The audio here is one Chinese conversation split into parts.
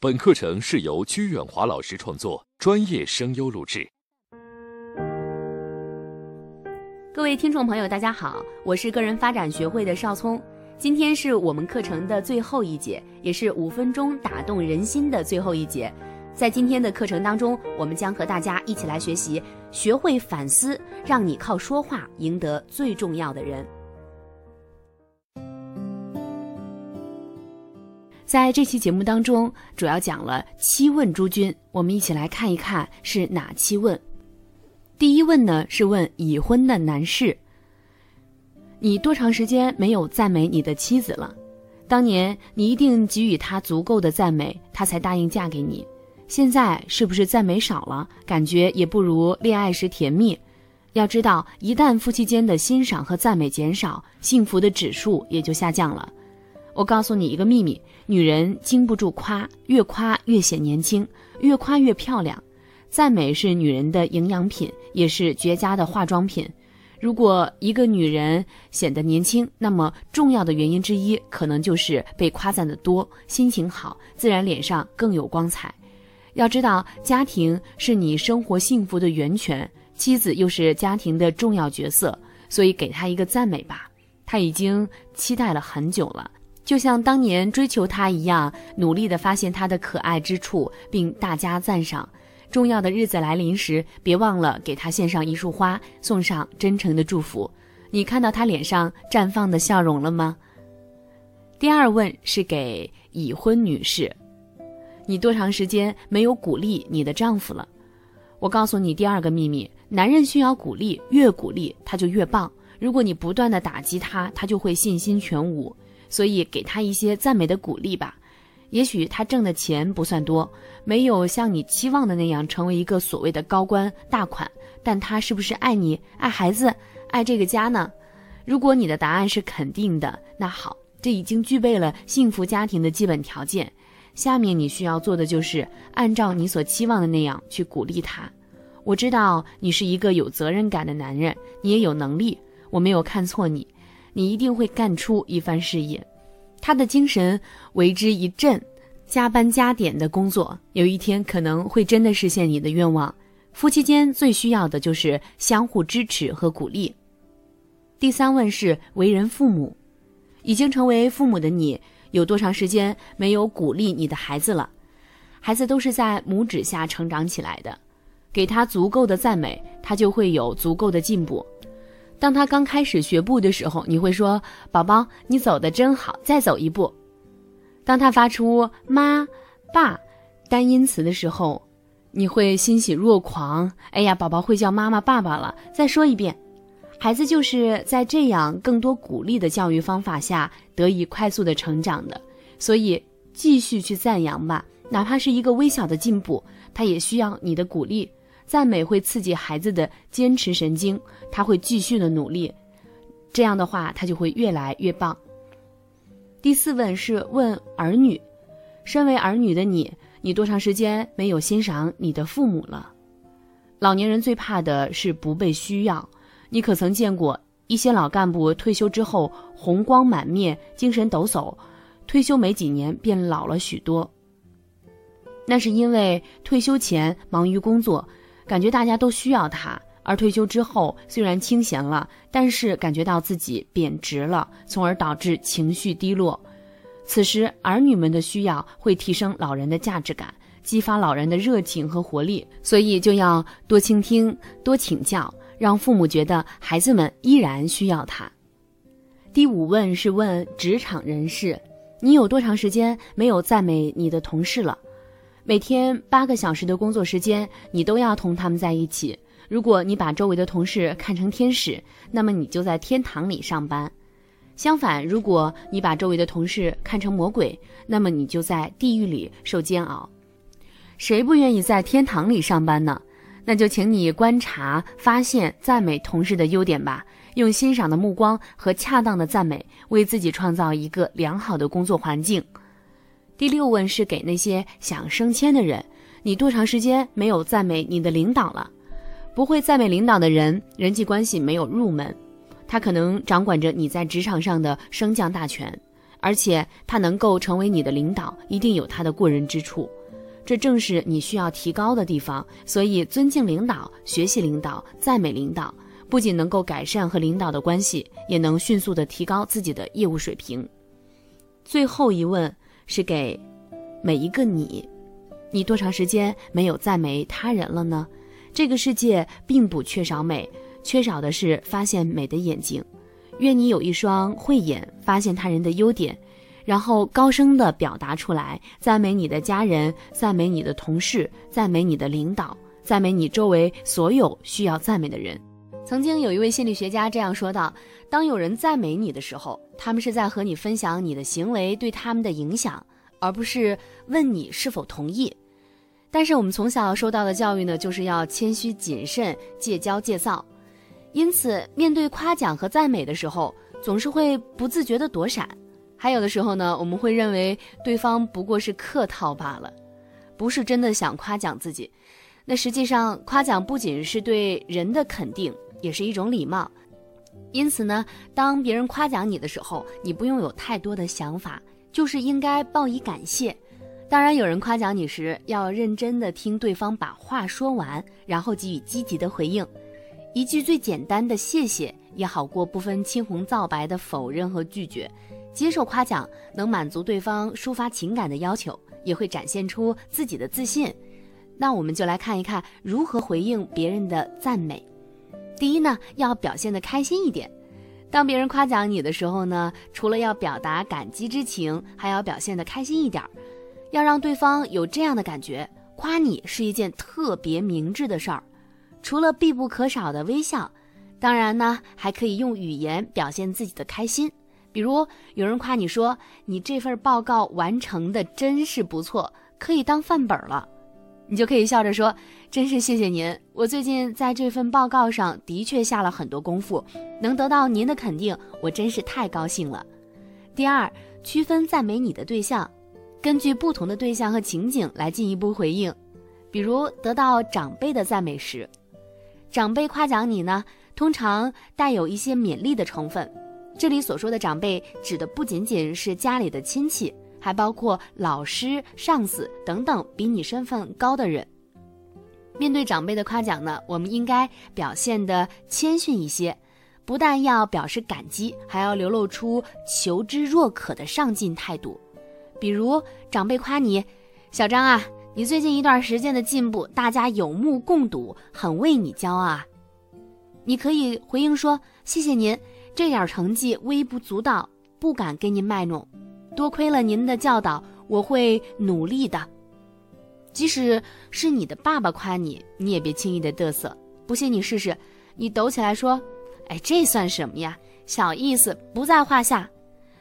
本课程是由鞠远华老师创作，专业声优录制。各位听众朋友，大家好，我是个人发展学会的邵聪。今天是我们课程的最后一节，也是五分钟打动人心的最后一节。在今天的课程当中，我们将和大家一起来学习，学会反思，让你靠说话赢得最重要的人。在这期节目当中，主要讲了七问诸君，我们一起来看一看是哪七问。第一问呢是问已婚的男士：你多长时间没有赞美你的妻子了？当年你一定给予她足够的赞美，她才答应嫁给你。现在是不是赞美少了，感觉也不如恋爱时甜蜜？要知道，一旦夫妻间的欣赏和赞美减少，幸福的指数也就下降了。我告诉你一个秘密：女人经不住夸，越夸越显年轻，越夸越漂亮。赞美是女人的营养品，也是绝佳的化妆品。如果一个女人显得年轻，那么重要的原因之一，可能就是被夸赞的多，心情好，自然脸上更有光彩。要知道，家庭是你生活幸福的源泉，妻子又是家庭的重要角色，所以给她一个赞美吧。她已经期待了很久了。就像当年追求他一样，努力地发现他的可爱之处，并大加赞赏。重要的日子来临时，别忘了给他献上一束花，送上真诚的祝福。你看到他脸上绽放的笑容了吗？第二问是给已婚女士：你多长时间没有鼓励你的丈夫了？我告诉你第二个秘密：男人需要鼓励，越鼓励他就越棒。如果你不断的打击他，他就会信心全无。所以给他一些赞美的鼓励吧，也许他挣的钱不算多，没有像你期望的那样成为一个所谓的高官大款，但他是不是爱你、爱孩子、爱这个家呢？如果你的答案是肯定的，那好，这已经具备了幸福家庭的基本条件。下面你需要做的就是按照你所期望的那样去鼓励他。我知道你是一个有责任感的男人，你也有能力，我没有看错你。你一定会干出一番事业，他的精神为之一振，加班加点的工作，有一天可能会真的实现你的愿望。夫妻间最需要的就是相互支持和鼓励。第三问是为人父母，已经成为父母的你，有多长时间没有鼓励你的孩子了？孩子都是在拇指下成长起来的，给他足够的赞美，他就会有足够的进步。当他刚开始学步的时候，你会说：“宝宝，你走的真好，再走一步。”当他发出“妈”“爸”单音词的时候，你会欣喜若狂。哎呀，宝宝会叫妈妈、爸爸了，再说一遍。孩子就是在这样更多鼓励的教育方法下得以快速的成长的，所以继续去赞扬吧，哪怕是一个微小的进步，他也需要你的鼓励。赞美会刺激孩子的坚持神经，他会继续的努力，这样的话他就会越来越棒。第四问是问儿女，身为儿女的你，你多长时间没有欣赏你的父母了？老年人最怕的是不被需要，你可曾见过一些老干部退休之后红光满面、精神抖擞，退休没几年便老了许多？那是因为退休前忙于工作。感觉大家都需要他，而退休之后虽然清闲了，但是感觉到自己贬值了，从而导致情绪低落。此时，儿女们的需要会提升老人的价值感，激发老人的热情和活力，所以就要多倾听、多请教，让父母觉得孩子们依然需要他。第五问是问职场人士：你有多长时间没有赞美你的同事了？每天八个小时的工作时间，你都要同他们在一起。如果你把周围的同事看成天使，那么你就在天堂里上班；相反，如果你把周围的同事看成魔鬼，那么你就在地狱里受煎熬。谁不愿意在天堂里上班呢？那就请你观察、发现、赞美同事的优点吧，用欣赏的目光和恰当的赞美，为自己创造一个良好的工作环境。第六问是给那些想升迁的人，你多长时间没有赞美你的领导了？不会赞美领导的人，人际关系没有入门，他可能掌管着你在职场上的升降大权。而且他能够成为你的领导，一定有他的过人之处，这正是你需要提高的地方。所以，尊敬领导、学习领导、赞美领导，不仅能够改善和领导的关系，也能迅速的提高自己的业务水平。最后一问是给每一个你：你多长时间没有赞美他人了呢？这个世界并不缺少美，缺少的是发现美的眼睛。愿你有一双慧眼，发现他人的优点，然后高声的表达出来，赞美你的家人，赞美你的同事，赞美你的领导，赞美你周围所有需要赞美的人。曾经有一位心理学家这样说道：“当有人赞美你的时候，他们是在和你分享你的行为对他们的影响，而不是问你是否同意。”但是我们从小受到的教育呢，就是要谦虚谨慎，戒骄戒躁。因此，面对夸奖和赞美的时候，总是会不自觉地躲闪；还有的时候呢，我们会认为对方不过是客套罢了，不是真的想夸奖自己。那实际上，夸奖不仅是对人的肯定，也是一种礼貌。因此呢，当别人夸奖你的时候，你不用有太多的想法，就是应该报以感谢。当然，有人夸奖你时，要认真地听对方把话说完，然后给予积极的回应。一句最简单的谢谢也好过不分青红皂白的否认和拒绝。接受夸奖能满足对方抒发情感的要求，也会展现出自己的自信。那我们就来看一看如何回应别人的赞美。第一呢，要表现得开心一点。当别人夸奖你的时候呢，除了要表达感激之情，还要表现得开心一点，要让对方有这样的感觉：夸你是一件特别明智的事儿。除了必不可少的微笑，当然呢，还可以用语言表现自己的开心。比如有人夸你说：“你这份报告完成的真是不错，可以当范本了。”你就可以笑着说：“真是谢谢您，我最近在这份报告上的确下了很多功夫，能得到您的肯定，我真是太高兴了。”第二，区分赞美你的对象，根据不同的对象和情景来进一步回应。比如得到长辈的赞美时。长辈夸奖你呢，通常带有一些勉励的成分。这里所说的长辈，指的不仅仅是家里的亲戚，还包括老师、上司等等比你身份高的人。面对长辈的夸奖呢，我们应该表现的谦逊一些，不但要表示感激，还要流露出求知若渴的上进态度。比如长辈夸你，小张啊。你最近一段时间的进步，大家有目共睹，很为你骄傲啊！你可以回应说：“谢谢您，这点成绩微不足道，不敢跟您卖弄，多亏了您的教导，我会努力的。”即使是你的爸爸夸你，你也别轻易的嘚瑟。不信你试试，你抖起来说：“哎，这算什么呀？小意思，不在话下。”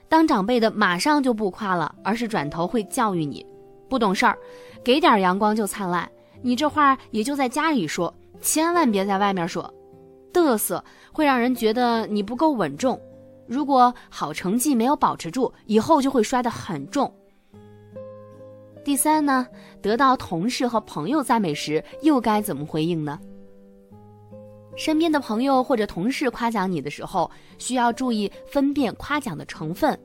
当长辈的马上就不夸了，而是转头会教育你。不懂事儿，给点阳光就灿烂。你这话也就在家里说，千万别在外面说。嘚瑟会让人觉得你不够稳重。如果好成绩没有保持住，以后就会摔得很重。第三呢，得到同事和朋友赞美时，又该怎么回应呢？身边的朋友或者同事夸奖你的时候，需要注意分辨夸奖的成分。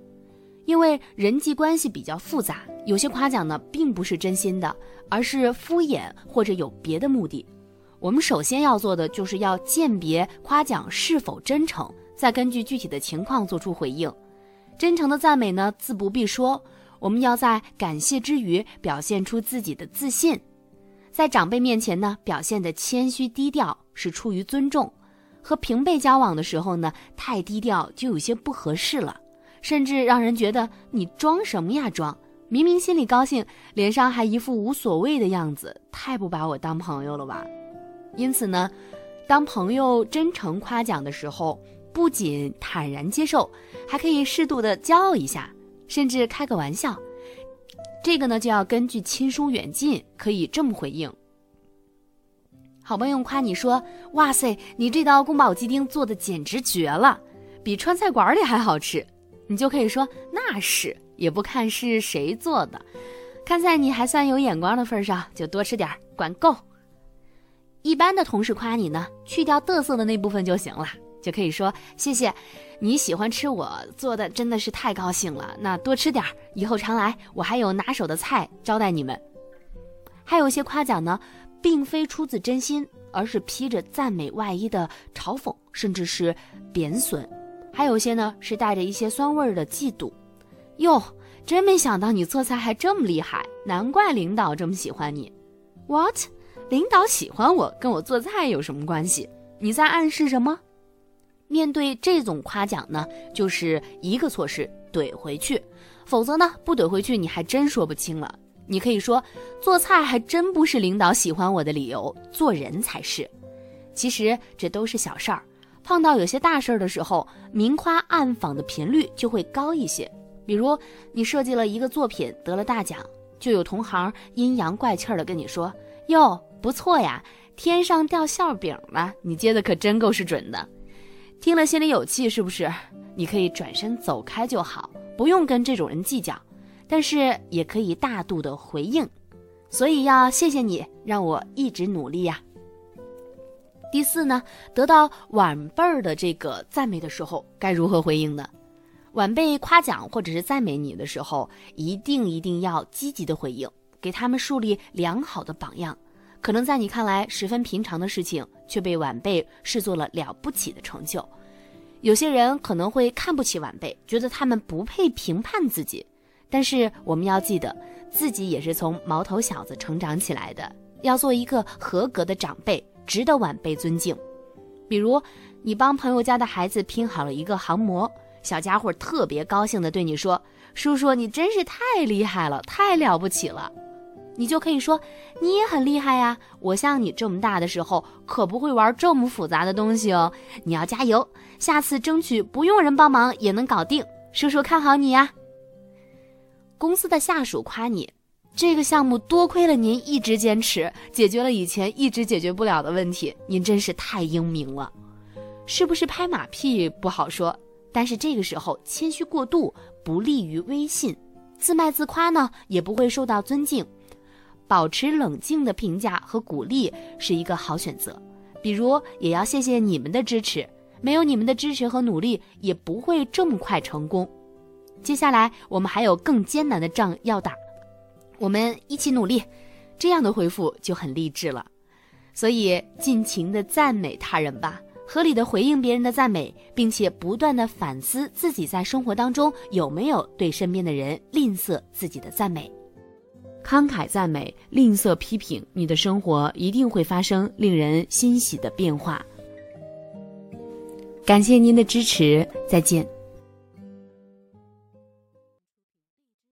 因为人际关系比较复杂，有些夸奖呢并不是真心的，而是敷衍或者有别的目的。我们首先要做的就是要鉴别夸奖是否真诚，再根据具体的情况做出回应。真诚的赞美呢，自不必说，我们要在感谢之余表现出自己的自信。在长辈面前呢，表现的谦虚低调是出于尊重；和平辈交往的时候呢，太低调就有些不合适了。甚至让人觉得你装什么呀装！明明心里高兴，脸上还一副无所谓的样子，太不把我当朋友了吧？因此呢，当朋友真诚夸奖的时候，不仅坦然接受，还可以适度的骄傲一下，甚至开个玩笑。这个呢，就要根据亲疏远近，可以这么回应：好朋友夸你说：“哇塞，你这道宫保鸡丁做的简直绝了，比川菜馆里还好吃。”你就可以说那是，也不看是谁做的，看在你还算有眼光的份上，就多吃点，管够。一般的同事夸你呢，去掉嘚瑟的那部分就行了，就可以说谢谢，你喜欢吃我做的，真的是太高兴了。那多吃点儿，以后常来，我还有拿手的菜招待你们。还有一些夸奖呢，并非出自真心，而是披着赞美外衣的嘲讽，甚至是贬损。还有些呢，是带着一些酸味儿的嫉妒。哟，真没想到你做菜还这么厉害，难怪领导这么喜欢你。What？领导喜欢我，跟我做菜有什么关系？你在暗示什么？面对这种夸奖呢，就是一个措施怼回去，否则呢不怼回去你还真说不清了。你可以说做菜还真不是领导喜欢我的理由，做人才是。其实这都是小事儿，碰到有些大事儿的时候，明夸暗讽的频率就会高一些。比如你设计了一个作品得了大奖，就有同行阴阳怪气的跟你说：“哟，不错呀，天上掉馅饼了，你接的可真够是准的。”听了心里有气，是不是？你可以转身走开就好，不用跟这种人计较，但是也可以大度的回应。所以要谢谢你，让我一直努力呀。第四呢，得到晚辈儿的这个赞美的时候，该如何回应呢？晚辈夸奖或者是赞美你的时候，一定一定要积极的回应，给他们树立良好的榜样。可能在你看来十分平常的事情，却被晚辈视作了了不起的成就。有些人可能会看不起晚辈，觉得他们不配评判自己。但是我们要记得，自己也是从毛头小子成长起来的，要做一个合格的长辈，值得晚辈尊敬。比如，你帮朋友家的孩子拼好了一个航模，小家伙特别高兴地对你说：“叔叔，你真是太厉害了，太了不起了。”你就可以说，你也很厉害呀！我像你这么大的时候，可不会玩这么复杂的东西哦。你要加油，下次争取不用人帮忙也能搞定。叔叔看好你呀！公司的下属夸你，这个项目多亏了您一直坚持，解决了以前一直解决不了的问题，您真是太英明了。是不是拍马屁不好说，但是这个时候谦虚过度不利于威信，自卖自夸呢也不会受到尊敬。保持冷静的评价和鼓励是一个好选择，比如也要谢谢你们的支持，没有你们的支持和努力，也不会这么快成功。接下来我们还有更艰难的仗要打，我们一起努力。这样的回复就很励志了。所以尽情的赞美他人吧，合理的回应别人的赞美，并且不断的反思自己在生活当中有没有对身边的人吝啬自己的赞美。慷慨赞美，吝啬批评，你的生活一定会发生令人欣喜的变化。感谢您的支持，再见。